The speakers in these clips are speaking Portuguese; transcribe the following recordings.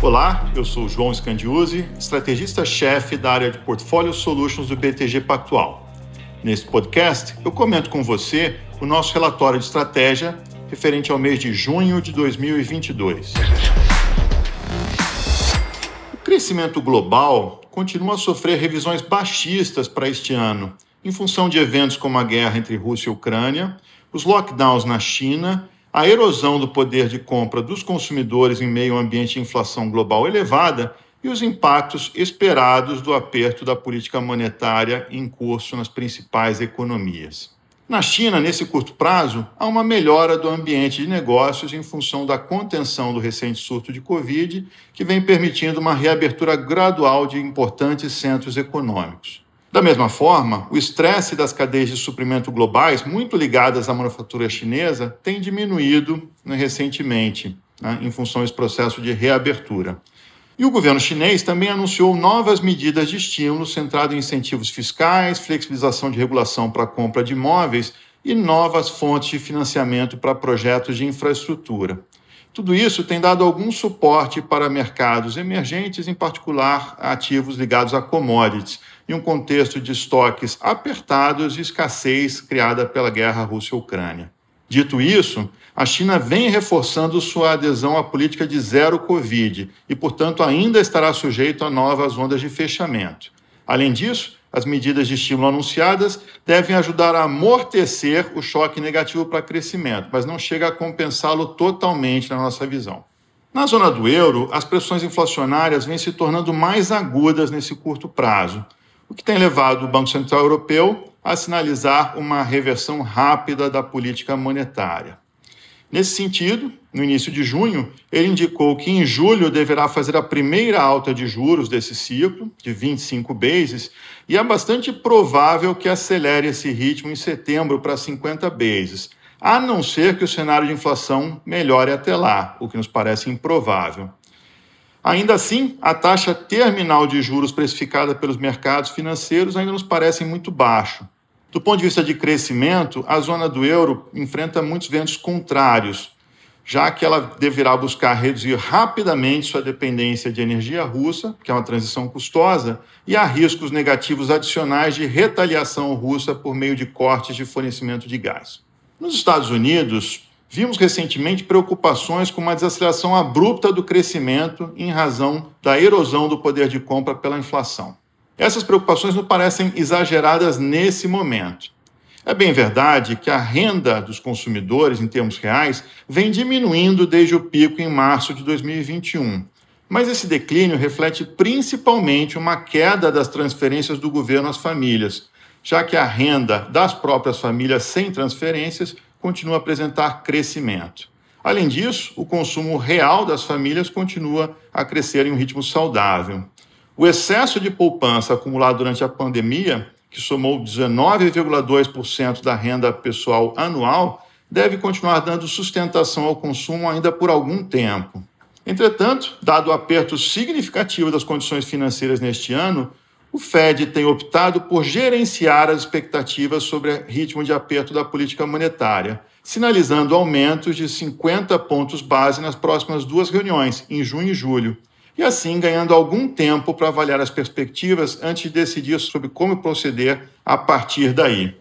Olá, eu sou João Scandiuzzi, estrategista-chefe da área de Portfólio Solutions do BTG Pactual. Neste podcast, eu comento com você o nosso relatório de estratégia referente ao mês de junho de 2022. O crescimento global continua a sofrer revisões baixistas para este ano, em função de eventos como a guerra entre Rússia e Ucrânia, os lockdowns na China a erosão do poder de compra dos consumidores em meio a um ambiente de inflação global elevada e os impactos esperados do aperto da política monetária em curso nas principais economias. Na China, nesse curto prazo, há uma melhora do ambiente de negócios em função da contenção do recente surto de Covid, que vem permitindo uma reabertura gradual de importantes centros econômicos. Da mesma forma, o estresse das cadeias de suprimento globais, muito ligadas à manufatura chinesa, tem diminuído né, recentemente, né, em função desse processo de reabertura. E o governo chinês também anunciou novas medidas de estímulo centrado em incentivos fiscais, flexibilização de regulação para a compra de imóveis e novas fontes de financiamento para projetos de infraestrutura. Tudo isso tem dado algum suporte para mercados emergentes, em particular ativos ligados a commodities, em um contexto de estoques apertados e escassez criada pela guerra Rússia-Ucrânia. Dito isso, a China vem reforçando sua adesão à política de zero Covid e, portanto, ainda estará sujeito a novas ondas de fechamento. Além disso, as medidas de estímulo anunciadas devem ajudar a amortecer o choque negativo para crescimento, mas não chega a compensá-lo totalmente na nossa visão. Na zona do euro, as pressões inflacionárias vêm se tornando mais agudas nesse curto prazo o que tem levado o Banco Central Europeu a sinalizar uma reversão rápida da política monetária. Nesse sentido, no início de junho, ele indicou que em julho deverá fazer a primeira alta de juros desse ciclo, de 25 bases, e é bastante provável que acelere esse ritmo em setembro para 50 bases, a não ser que o cenário de inflação melhore até lá, o que nos parece improvável. Ainda assim, a taxa terminal de juros precificada pelos mercados financeiros ainda nos parece muito baixo. Do ponto de vista de crescimento, a zona do euro enfrenta muitos ventos contrários, já que ela deverá buscar reduzir rapidamente sua dependência de energia russa, que é uma transição custosa, e há riscos negativos adicionais de retaliação russa por meio de cortes de fornecimento de gás. Nos Estados Unidos, Vimos recentemente preocupações com uma desaceleração abrupta do crescimento em razão da erosão do poder de compra pela inflação. Essas preocupações não parecem exageradas nesse momento. É bem verdade que a renda dos consumidores, em termos reais, vem diminuindo desde o pico em março de 2021. Mas esse declínio reflete principalmente uma queda das transferências do governo às famílias, já que a renda das próprias famílias sem transferências continua a apresentar crescimento. Além disso, o consumo real das famílias continua a crescer em um ritmo saudável. O excesso de poupança acumulado durante a pandemia, que somou 19,2% da renda pessoal anual, deve continuar dando sustentação ao consumo ainda por algum tempo. Entretanto, dado o aperto significativo das condições financeiras neste ano, o Fed tem optado por gerenciar as expectativas sobre ritmo de aperto da política monetária, sinalizando aumentos de 50 pontos base nas próximas duas reuniões, em junho e julho, e assim ganhando algum tempo para avaliar as perspectivas antes de decidir sobre como proceder a partir daí.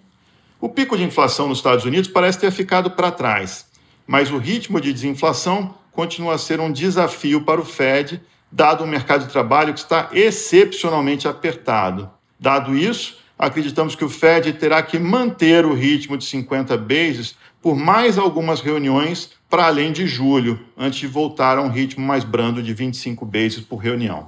O pico de inflação nos Estados Unidos parece ter ficado para trás, mas o ritmo de desinflação continua a ser um desafio para o Fed dado um mercado de trabalho que está excepcionalmente apertado. Dado isso, acreditamos que o Fed terá que manter o ritmo de 50 bases por mais algumas reuniões para além de julho, antes de voltar a um ritmo mais brando de 25 bases por reunião.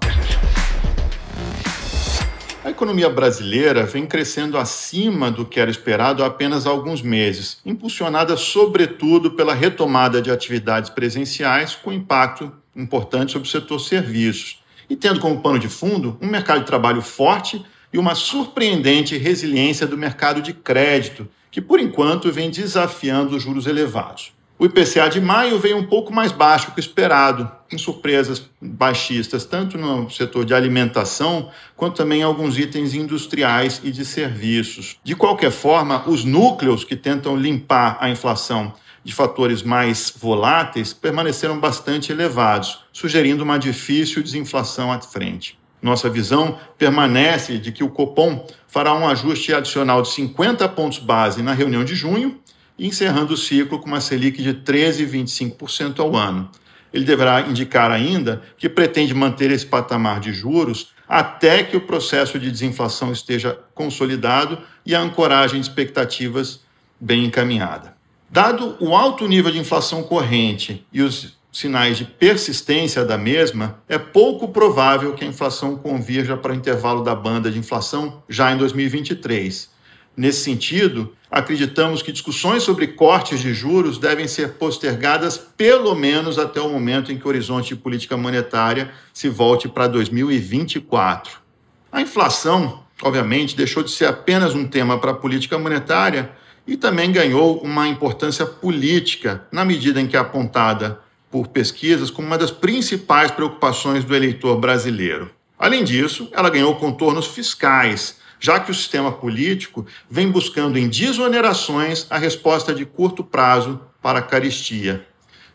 A economia brasileira vem crescendo acima do que era esperado há apenas alguns meses, impulsionada sobretudo pela retomada de atividades presenciais com impacto importante sobre o setor serviços, e tendo como pano de fundo um mercado de trabalho forte e uma surpreendente resiliência do mercado de crédito, que por enquanto vem desafiando os juros elevados. O IPCA de maio veio um pouco mais baixo que o esperado, com surpresas baixistas, tanto no setor de alimentação, quanto também em alguns itens industriais e de serviços. De qualquer forma, os núcleos que tentam limpar a inflação de fatores mais voláteis permaneceram bastante elevados, sugerindo uma difícil desinflação à frente. Nossa visão permanece de que o Copom fará um ajuste adicional de 50 pontos base na reunião de junho, encerrando o ciclo com uma Selic de 13,25% ao ano. Ele deverá indicar ainda que pretende manter esse patamar de juros até que o processo de desinflação esteja consolidado e a ancoragem de expectativas bem encaminhada. Dado o alto nível de inflação corrente e os sinais de persistência da mesma, é pouco provável que a inflação convirja para o intervalo da banda de inflação já em 2023. Nesse sentido, acreditamos que discussões sobre cortes de juros devem ser postergadas pelo menos até o momento em que o horizonte de política monetária se volte para 2024. A inflação, obviamente, deixou de ser apenas um tema para a política monetária e também ganhou uma importância política, na medida em que é apontada por pesquisas como uma das principais preocupações do eleitor brasileiro. Além disso, ela ganhou contornos fiscais, já que o sistema político vem buscando em desonerações a resposta de curto prazo para a caristia.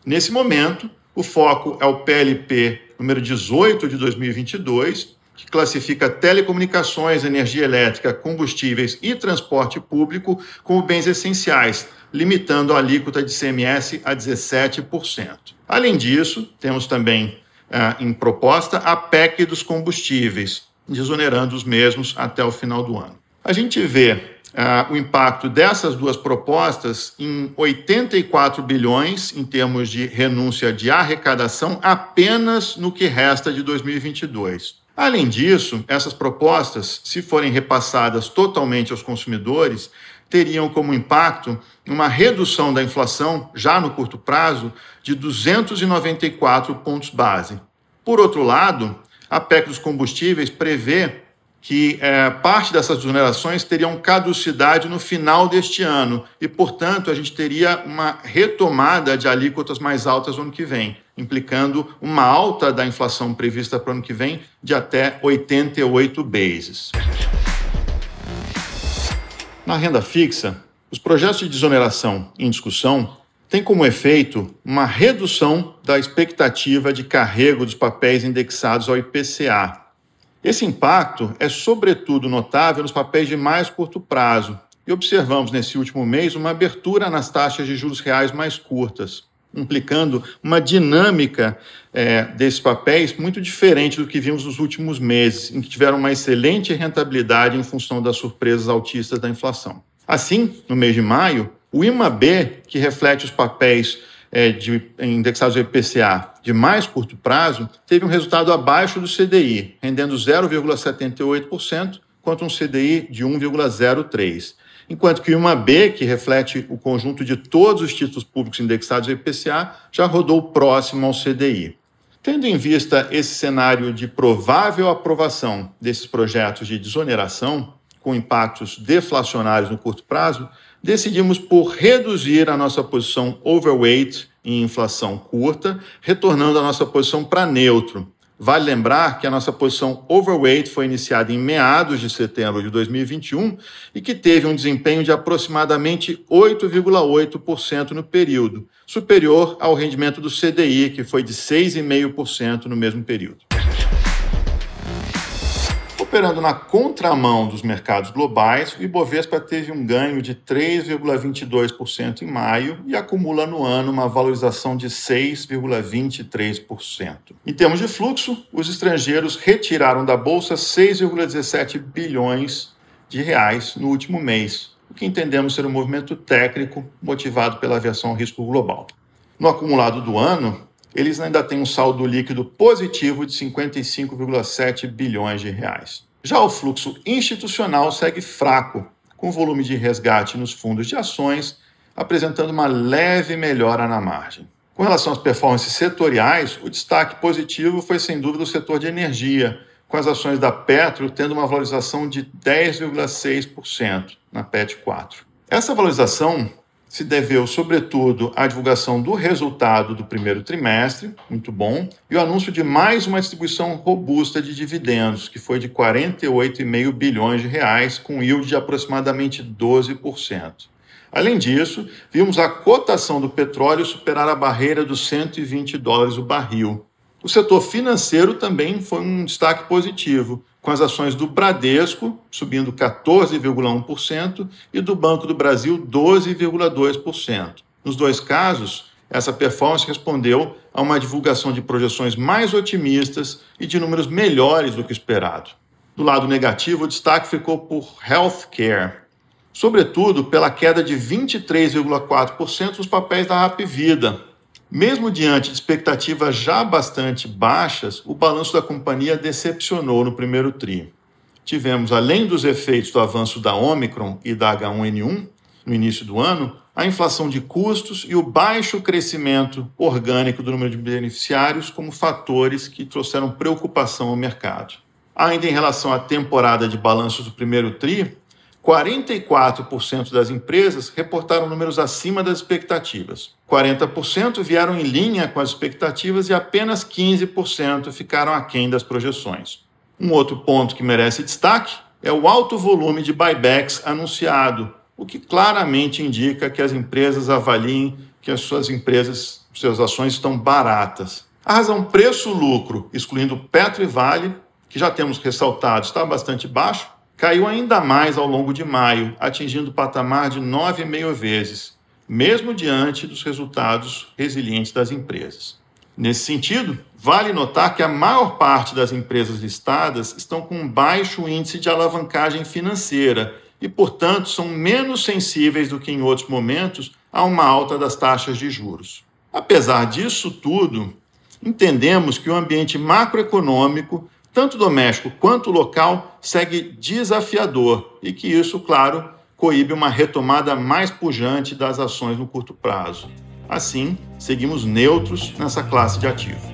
Nesse momento, o foco é o PLP número 18 de 2022, que classifica telecomunicações, energia elétrica, combustíveis e transporte público como bens essenciais, limitando a alíquota de CMS a 17%. Além disso, temos também ah, em proposta a PEC dos combustíveis, desonerando os mesmos até o final do ano. A gente vê ah, o impacto dessas duas propostas em 84 bilhões em termos de renúncia de arrecadação apenas no que resta de 2022. Além disso, essas propostas, se forem repassadas totalmente aos consumidores, teriam como impacto uma redução da inflação, já no curto prazo, de 294 pontos base. Por outro lado, a PEC dos combustíveis prevê que é, parte dessas exonerações teriam caducidade no final deste ano e, portanto, a gente teria uma retomada de alíquotas mais altas no ano que vem, implicando uma alta da inflação prevista para o ano que vem de até 88 bases. Na renda fixa, os projetos de desoneração em discussão têm como efeito uma redução da expectativa de carrego dos papéis indexados ao IPCA. Esse impacto é sobretudo notável nos papéis de mais curto prazo, e observamos nesse último mês uma abertura nas taxas de juros reais mais curtas, implicando uma dinâmica é, desses papéis muito diferente do que vimos nos últimos meses, em que tiveram uma excelente rentabilidade em função das surpresas altistas da inflação. Assim, no mês de maio, o IMAB, que reflete os papéis é, de, indexados ao IPCA de mais curto prazo, teve um resultado abaixo do CDI, rendendo 0,78%, quanto um CDI de 1,03%. Enquanto que o IMAB, que reflete o conjunto de todos os títulos públicos indexados ao IPCA, já rodou próximo ao CDI. Tendo em vista esse cenário de provável aprovação desses projetos de desoneração, com impactos deflacionários no curto prazo, decidimos por reduzir a nossa posição overweight em inflação curta, retornando a nossa posição para neutro. Vale lembrar que a nossa posição overweight foi iniciada em meados de setembro de 2021 e que teve um desempenho de aproximadamente 8,8% no período, superior ao rendimento do CDI, que foi de 6,5% no mesmo período. Operando na contramão dos mercados globais, o Ibovespa teve um ganho de 3,22% em maio e acumula no ano uma valorização de 6,23%. Em termos de fluxo, os estrangeiros retiraram da bolsa 6,17 bilhões de reais no último mês, o que entendemos ser um movimento técnico motivado pela aversão ao risco global. No acumulado do ano, eles ainda têm um saldo líquido positivo de 55,7 bilhões de reais. Já o fluxo institucional segue fraco, com volume de resgate nos fundos de ações apresentando uma leve melhora na margem. Com relação às performances setoriais, o destaque positivo foi sem dúvida o setor de energia, com as ações da Petro tendo uma valorização de 10,6% na PET 4. Essa valorização se deveu, sobretudo, à divulgação do resultado do primeiro trimestre, muito bom, e o anúncio de mais uma distribuição robusta de dividendos, que foi de 48,5 bilhões de reais, com yield de aproximadamente 12%. Além disso, vimos a cotação do petróleo superar a barreira dos 120 dólares o barril. O setor financeiro também foi um destaque positivo, com as ações do Bradesco subindo 14,1% e do Banco do Brasil 12,2%. Nos dois casos, essa performance respondeu a uma divulgação de projeções mais otimistas e de números melhores do que esperado. Do lado negativo, o destaque ficou por healthcare, sobretudo pela queda de 23,4% dos papéis da Rap Vida. Mesmo diante de expectativas já bastante baixas, o balanço da companhia decepcionou no primeiro tri. Tivemos, além dos efeitos do avanço da Omicron e da H1N1 no início do ano, a inflação de custos e o baixo crescimento orgânico do número de beneficiários como fatores que trouxeram preocupação ao mercado. Ainda em relação à temporada de balanços do primeiro TRI, 44% das empresas reportaram números acima das expectativas. 40% vieram em linha com as expectativas e apenas 15% ficaram aquém das projeções. Um outro ponto que merece destaque é o alto volume de buybacks anunciado, o que claramente indica que as empresas avaliem que as suas empresas, suas ações estão baratas. A razão preço-lucro, excluindo Petro e Vale, que já temos ressaltado, está bastante baixo, caiu ainda mais ao longo de maio, atingindo o patamar de 9,5 vezes, mesmo diante dos resultados resilientes das empresas. Nesse sentido, vale notar que a maior parte das empresas listadas estão com baixo índice de alavancagem financeira e, portanto, são menos sensíveis do que em outros momentos a uma alta das taxas de juros. Apesar disso tudo, entendemos que o ambiente macroeconômico tanto doméstico quanto local, segue desafiador e que isso, claro, coíbe uma retomada mais pujante das ações no curto prazo. Assim, seguimos neutros nessa classe de ativo.